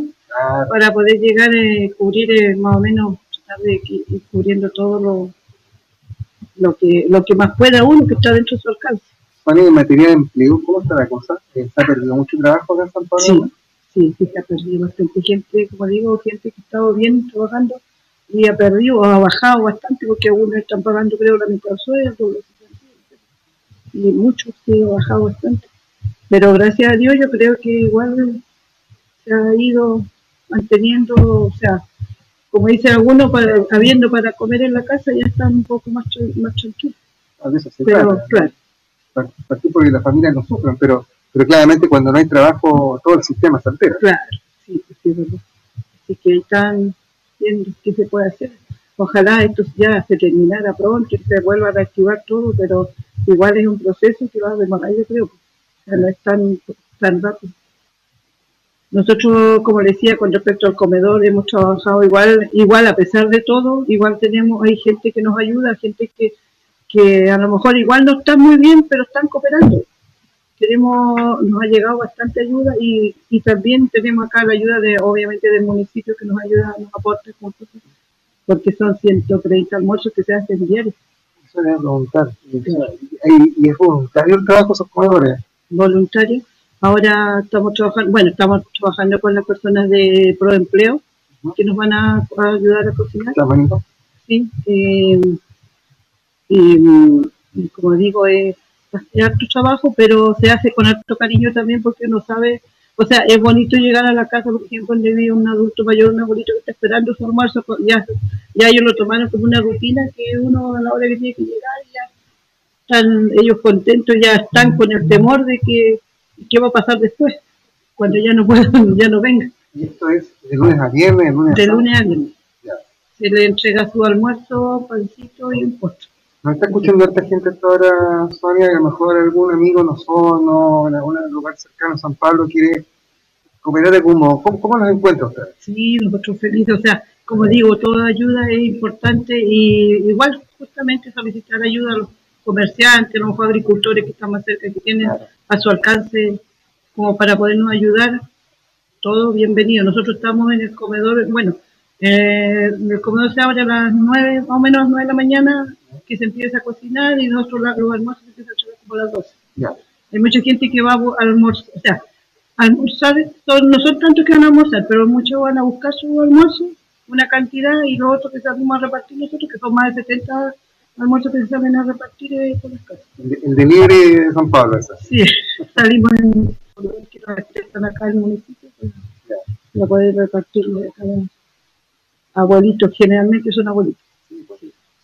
para poder llegar a eh, cubrir eh, más o menos, de ir cubriendo todo lo, lo que lo que más pueda uno que está dentro de su alcance. Juan, en materia de empleo, ¿cómo está la cosa? ¿Está ha perdido mucho trabajo acá en San Pablo? Sí, sí, se ha perdido bastante gente, como digo, gente que ha estado bien trabajando y ha perdido o ha bajado bastante porque algunos están pagando creo la mitad del sueldo y muchos sí ha bajado bastante pero gracias a Dios yo creo que igual se ha ido manteniendo, o sea, como dicen algunos, para, habiendo para comer en la casa ya están un poco más, más tranquilos. A veces se pero, claro. Partir porque las familias no sufren, pero, pero claramente cuando no hay trabajo todo el sistema se altera. Claro, sí, sí, es verdad. Así que están viendo qué se puede hacer. Ojalá esto ya se terminara pronto, que se vuelva a reactivar todo, pero igual es un proceso que va a demorar, yo creo no es tan, tan rápido. Nosotros, como decía, con respecto al comedor, hemos trabajado igual, igual a pesar de todo, igual tenemos, hay gente que nos ayuda, gente que, que a lo mejor igual no está muy bien, pero están cooperando. Tenemos, nos ha llegado bastante ayuda y, y también tenemos acá la ayuda de, obviamente, del municipio que nos ayuda, nos aporta porque son 130 almuerzos que se hacen diarios. Eso es preguntar. ¿Y, es voluntario el trabajo esos comedores? voluntarios. Ahora estamos trabajando, bueno, estamos trabajando con las personas de Proempleo que nos van a, ayudar a cocinar. Sí, eh, y, como digo, es harto trabajo, pero se hace con harto cariño también porque uno sabe, o sea, es bonito llegar a la casa, por ejemplo, donde vive un adulto mayor, un abuelito que está esperando su almuerzo, pues ya, ya ellos lo tomaron como una rutina que uno a la hora que tiene que llegar ya están ellos contentos, ya están con el temor de que qué va a pasar después, cuando ya no puedan, (laughs) ya no vengan. ¿Y esto es de lunes a viernes? De lunes a viernes. Se le entrega su almuerzo, pancito y un postre. ¿No está escuchando esta gente hasta ahora, Sonia? a lo mejor algún amigo no son, no, en algún lugar cercano a San Pablo quiere cooperar como, ¿cómo, cómo los encuentra usted? Sí, nosotros felices, o sea, como digo, toda ayuda es importante y igual justamente solicitar ayuda a los comerciantes, los agricultores que están más cerca, que tienen a su alcance como para podernos ayudar, todo bienvenido. Nosotros estamos en el comedor, bueno, eh, el comedor se abre a las 9, más o menos 9 de la mañana, que se empieza a cocinar y nosotros los almuerzos se empiezan a echar como a las 12. Hay mucha gente que va a almorzar, o sea, almorzar, no son tantos que van a almorzar, pero muchos van a buscar su almuerzo, una cantidad, y los otros que salimos a repartir nosotros, que son más de 70 almuerzo que se salen a repartir eh, por las casas. El, delivery de San Pablo, esa. Sí, (laughs) salimos en que están acá en el municipio pues, para poder cada abuelitos, generalmente son abuelitos.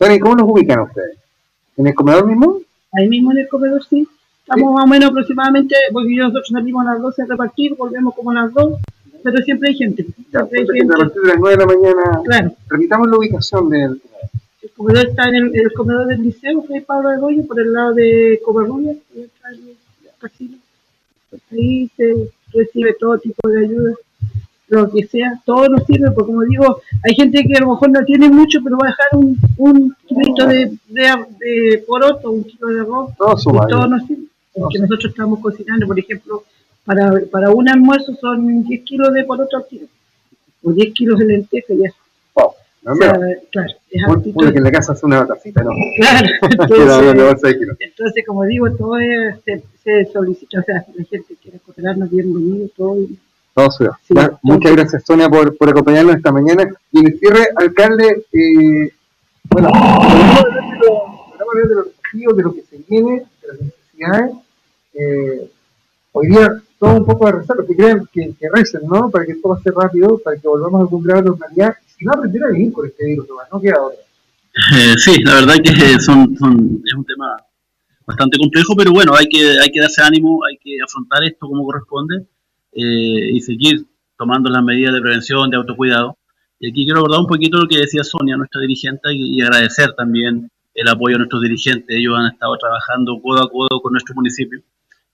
¿Y cómo nos ubican ustedes? ¿En el comedor mismo? Ahí mismo en el comedor, sí. Estamos más o menos aproximadamente, porque nosotros salimos a las 12 a repartir, volvemos como a las 2, pero siempre hay gente. Siempre hay gente. A partir de las 9 de la mañana. Claro. Repitamos la ubicación del el comedor está en el, comedor del liceo, que Pablo de Goyo, por el lado de Covarrubias, ahí está el casino. Ahí se recibe todo tipo de ayuda, lo que sea, todo nos sirve, porque como digo, hay gente que a lo mejor no tiene mucho, pero va a dejar un, un kilito de, de, poroto, un kilo de arroz, todo, y todo nos sirve. Porque nosotros estamos cocinando, por ejemplo, para, para un almuerzo son 10 kilos de poroto al kilo, o 10 kilos de lenteja y eso. No, claro, es uno, que en la casa hace una batacita, ¿no? (laughs) Claro, (laughs) entonces, entonces, como digo, todo es, se, solicita, o sea, la gente quiere cooperarnos, bienvenido, todo. Todo sí, Muchas gracias, Sonia, por, por acompañarnos esta mañana. Y en el cierre, alcalde, eh, bueno, vamos a hablar de los objetivos, de lo que se viene, de las necesidades. Eh, hoy día todo un poco de rezar, que crean que, que recen, ¿no? Para que todo pase rápido, para que volvamos a algún grado de normalidad y no aprender a vivir con este virus, no queda otra. Eh, sí, la verdad que son, son, es un tema bastante complejo, pero bueno, hay que, hay que darse ánimo, hay que afrontar esto como corresponde eh, y seguir tomando las medidas de prevención, de autocuidado. Y aquí quiero abordar un poquito lo que decía Sonia, nuestra dirigente, y, agradecer también el apoyo a nuestros dirigentes. Ellos han estado trabajando codo a codo con nuestro municipio.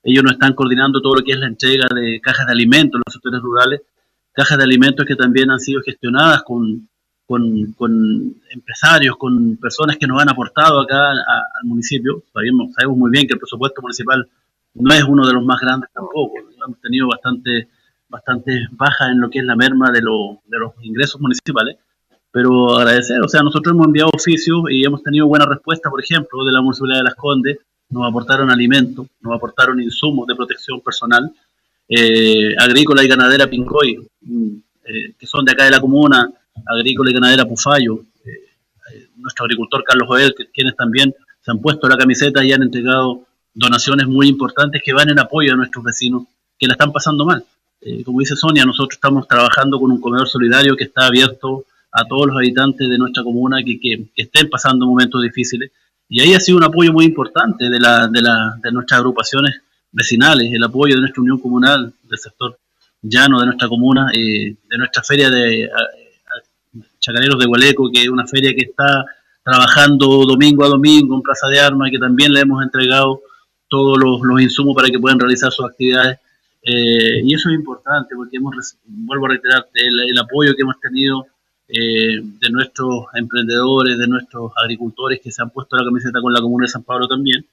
Ellos nos están coordinando todo lo que es la entrega de cajas de alimentos en los sectores rurales cajas de alimentos que también han sido gestionadas con, con, empresarios, con personas que nos han aportado acá al municipio. Sabemos, sabemos muy bien que el presupuesto municipal no es uno de los más grandes tampoco. Hemos tenido bastante, bastante baja en lo que es la merma de, de los ingresos municipales. Pero agradecer, o sea, nosotros hemos enviado oficios y hemos tenido buena respuesta, por ejemplo, de la Municipalidad de Las Condes, nos aportaron alimentos, nos aportaron insumos de protección personal, eh, agrícola y ganadera Pincoy, mm, eh, que son de acá de la comuna, agrícola y ganadera Pufayo, eh, nuestro agricultor Carlos Joel, que, quienes también se han puesto la camiseta y han entregado donaciones muy importantes que van en apoyo a nuestros vecinos que la están pasando mal. como dice Sonia, nosotros estamos trabajando con un comedor solidario que está abierto a todos los habitantes de nuestra comuna que, que, estén pasando momentos difíciles. Y ahí ha sido un apoyo muy importante de, la, de, la, de nuestras agrupaciones vecinales, el apoyo de nuestra unión comunal, del sector llano de nuestra comuna, eh, de nuestra feria de Chacareros de Gualeco, que es una feria que está trabajando domingo a domingo en Plaza de Armas, que también le hemos entregado todos los, insumos para que puedan realizar sus actividades. Eh, y eso es importante porque hemos, vuelvo a reiterar, el, apoyo que hemos tenido eh, de nuestros emprendedores, de nuestros agricultores que se han puesto la camiseta con la Comuna de San Pablo también,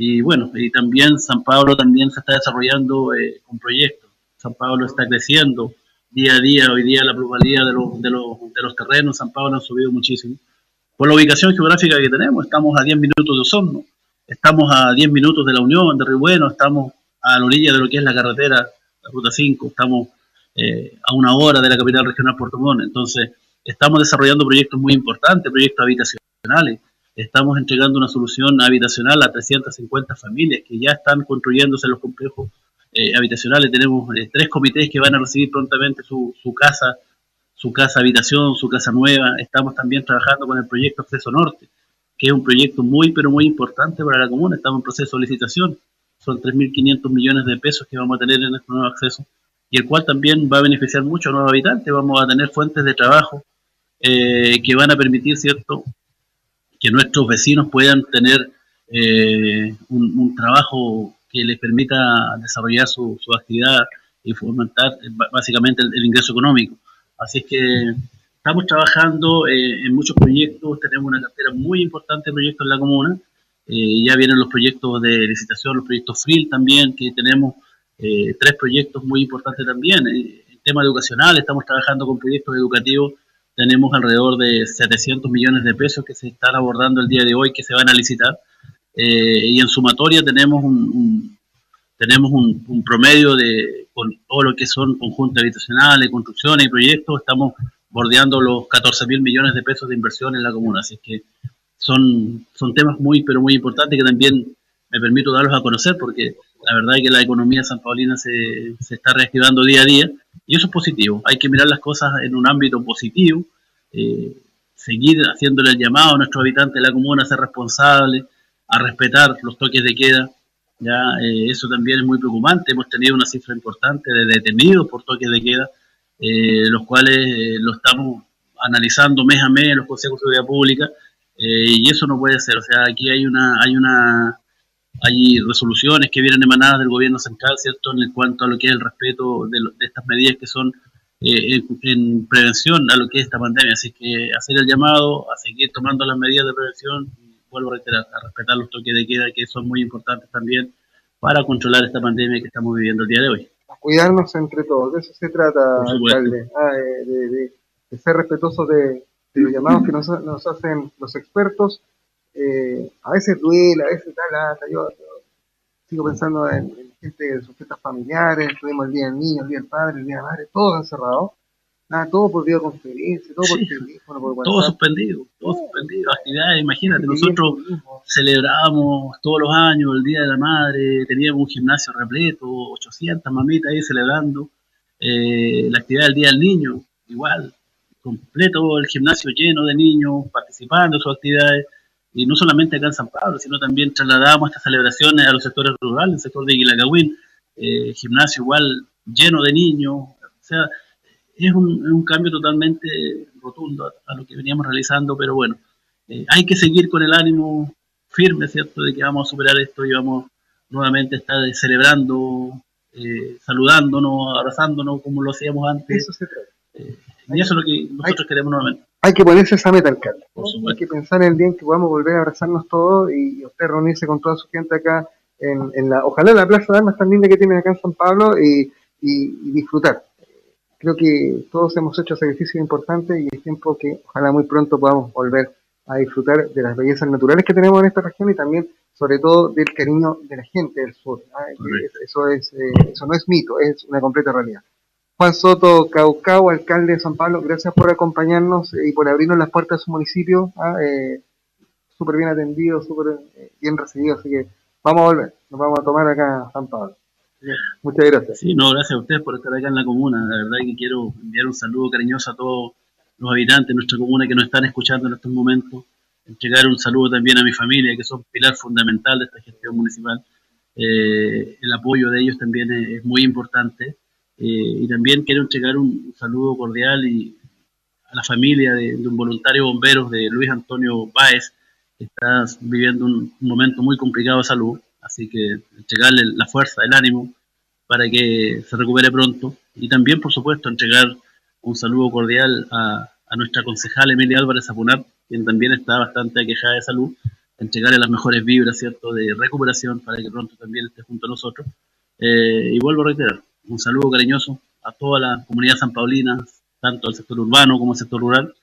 y bueno, y también San Pablo también se está desarrollando eh, con proyectos. San Pablo está creciendo día a día. Hoy día la pluralidad de los, de los, de los terrenos San Pablo han subido muchísimo. Por la ubicación geográfica que tenemos, estamos a 10 minutos de Osorno, estamos a 10 minutos de la Unión, de Río Bueno, estamos a la orilla de lo que es la carretera, la Ruta 5, estamos eh, a una hora de la capital regional Puerto Montt. Entonces, estamos desarrollando proyectos muy importantes, proyectos habitacionales, estamos entregando una solución habitacional a 350 familias que ya están construyéndose los complejos eh, habitacionales. Tenemos eh, tres comités que van a recibir prontamente su, su, casa, su casa habitación, su casa nueva. Estamos también trabajando con el proyecto Acceso Norte, que es un proyecto muy, pero muy importante para la comuna. Estamos en proceso de licitación. Son 3.500 millones de pesos que vamos a tener en este nuevo acceso y el cual también va a beneficiar mucho a nuevos habitantes. Vamos a tener fuentes de trabajo eh, que van a permitir, ¿cierto?, que nuestros vecinos puedan tener eh, un, trabajo que les permita desarrollar su, actividad y fomentar eh, básicamente el, ingreso económico. Así es que estamos trabajando eh, en muchos proyectos, tenemos una cartera muy importante de proyectos en la comuna, ya vienen los proyectos de licitación, los proyectos FRIL también, que tenemos tres proyectos muy importantes también. En tema educacional, estamos trabajando con proyectos educativos tenemos alrededor de 700 millones de pesos que se están abordando el día de hoy, que se van a licitar. Eh, y en sumatoria tenemos un, tenemos un, promedio de, con todo lo que son conjuntos habitacionales, construcciones y proyectos, estamos bordeando los 14 mil millones de pesos de inversión en la comuna. Así que son, son temas muy, pero muy importantes que también me permito darlos a conocer porque la verdad es que la economía san paulina se, se está reactivando día a día y eso es positivo. Hay que mirar las cosas en un ámbito positivo, eh, seguir haciéndole el llamado a nuestros habitantes de la comuna a ser responsables, a respetar los toques de queda. Ya eh, eso también es muy preocupante. Hemos tenido una cifra importante de detenidos por toques de queda, eh, los cuales lo estamos analizando mes a mes en los consejos de seguridad pública y eso no puede ser. O sea, aquí hay una hay una hay resoluciones que vienen emanadas del gobierno central, ¿cierto?, en cuanto a lo que es el respeto de, estas medidas que son eh, en, prevención a lo que es esta pandemia. Así que hacer el llamado a seguir tomando las medidas de prevención, vuelvo a reiterar, a respetar los toques de queda que son muy importantes también para controlar esta pandemia que estamos viviendo el día de hoy. Cuidarnos entre todos, de eso se trata, alcalde, ah, de, ser respetuosos de, los llamados que nos, nos hacen los expertos eh, a veces duele, a veces da lata. Yo, sigo pensando en, gente de sus fiestas familiares, tuvimos el día del niño, el día del padre, el día de la madre, todo encerrado. Nada, todo por videoconferencia, todo por teléfono, por Todo suspendido, todo suspendido. Actividades, imagínate, nosotros celebrábamos todos los años el Día de la Madre, teníamos un gimnasio repleto, 800 mamitas ahí celebrando. Eh, la actividad del Día del Niño, igual, completo el gimnasio lleno de niños participando en sus actividades y no solamente acá en San Pablo, sino también trasladamos estas celebraciones a los sectores rurales, el sector de Guilacagüín, eh, gimnasio igual lleno de niños, o sea, es un, cambio totalmente rotundo a, lo que veníamos realizando, pero bueno, eh, hay que seguir con el ánimo firme, ¿cierto?, de que vamos a superar esto y vamos nuevamente a estar celebrando, eh, saludándonos, abrazándonos como lo hacíamos antes. Eso se trata. y eso es lo que nosotros queremos nuevamente hay que ponerse esa meta, alcalde. Hay que pensar en el día en que podamos volver a abrazarnos todos y, usted reunirse con toda su gente acá en, la, ojalá en la Plaza de Armas tan linda que tienen acá en San Pablo y, disfrutar. Creo que todos hemos hecho sacrificios importantes y es tiempo que ojalá muy pronto podamos volver a disfrutar de las bellezas naturales que tenemos en esta región y también, sobre todo, del cariño de la gente del sur. Eso, es, eh, eso no es mito, es una completa realidad. Juan Soto Caucao, alcalde de San Pablo, gracias por acompañarnos y por abrirnos las puertas de su municipio. ¿ah? Eh, súper bien atendido, súper eh, bien recibido, así que vamos a volver, nos vamos a tomar acá a San Pablo. Muchas gracias. Sí, no, gracias a ustedes por estar acá en la comuna. La verdad que quiero enviar un saludo cariñoso a todos los habitantes de nuestra comuna que nos están escuchando en estos momentos. Entregar un saludo también a mi familia, que son pilar fundamental de esta gestión municipal. Eh, el apoyo de ellos también es muy importante. Eh, y también quiero entregar un, saludo cordial y a la familia de, un voluntario bombero de Luis Antonio Báez, que está viviendo un, momento muy complicado de salud, así que entregarle la fuerza, el ánimo para que se recupere pronto. Y también, por supuesto, entregar un saludo cordial a, a nuestra concejal Emilia Álvarez Apunar, quien también está bastante aquejada de salud, entregarle las mejores vibras, ¿cierto?, de recuperación para que pronto también esté junto a nosotros. Eh, y vuelvo a reiterar, un saludo cariñoso a toda la comunidad san paulina, tanto al sector urbano como al sector rural,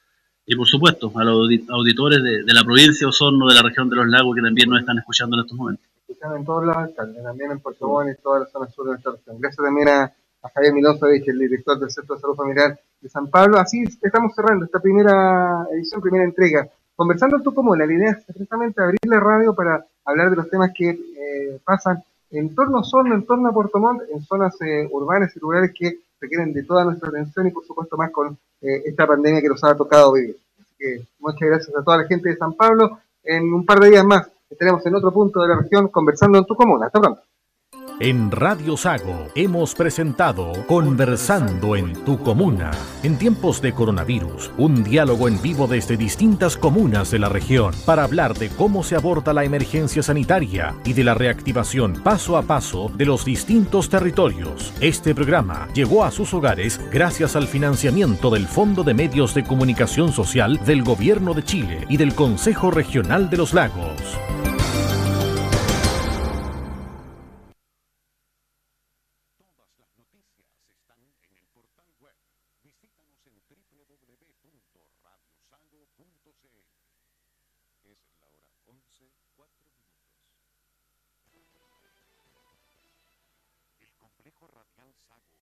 y por supuesto a los auditores de, la provincia de Osorno, de la región de los lagos, que también nos están escuchando en estos momentos. En todos lados, también en Puerto Montt y toda la zona sur de nuestra región. Gracias también a, Javier Milosovich, el director del Centro de Salud Familiar de San Pablo. Así estamos cerrando esta primera edición, primera entrega. Conversando tu comuna, la idea es precisamente abrir la radio para hablar de los temas que eh, pasan en torno a en torno a Puerto Montt, en zonas eh, urbanas y rurales que requieren de toda nuestra atención y por supuesto más con eh, esta pandemia que nos ha tocado vivir. Así que muchas gracias a toda la gente de San Pablo. En un par de días más estaremos en otro punto de la región conversando en tu comuna. Hasta pronto. En Radio Sago hemos presentado Conversando en tu comuna. En tiempos de coronavirus, un diálogo en vivo desde distintas comunas de la región para hablar de cómo se aborda la emergencia sanitaria y de la reactivación paso a paso de los distintos territorios. Este programa llegó a sus hogares gracias al financiamiento del Fondo de Medios de Comunicación Social del Gobierno de Chile y del Consejo Regional de los Lagos.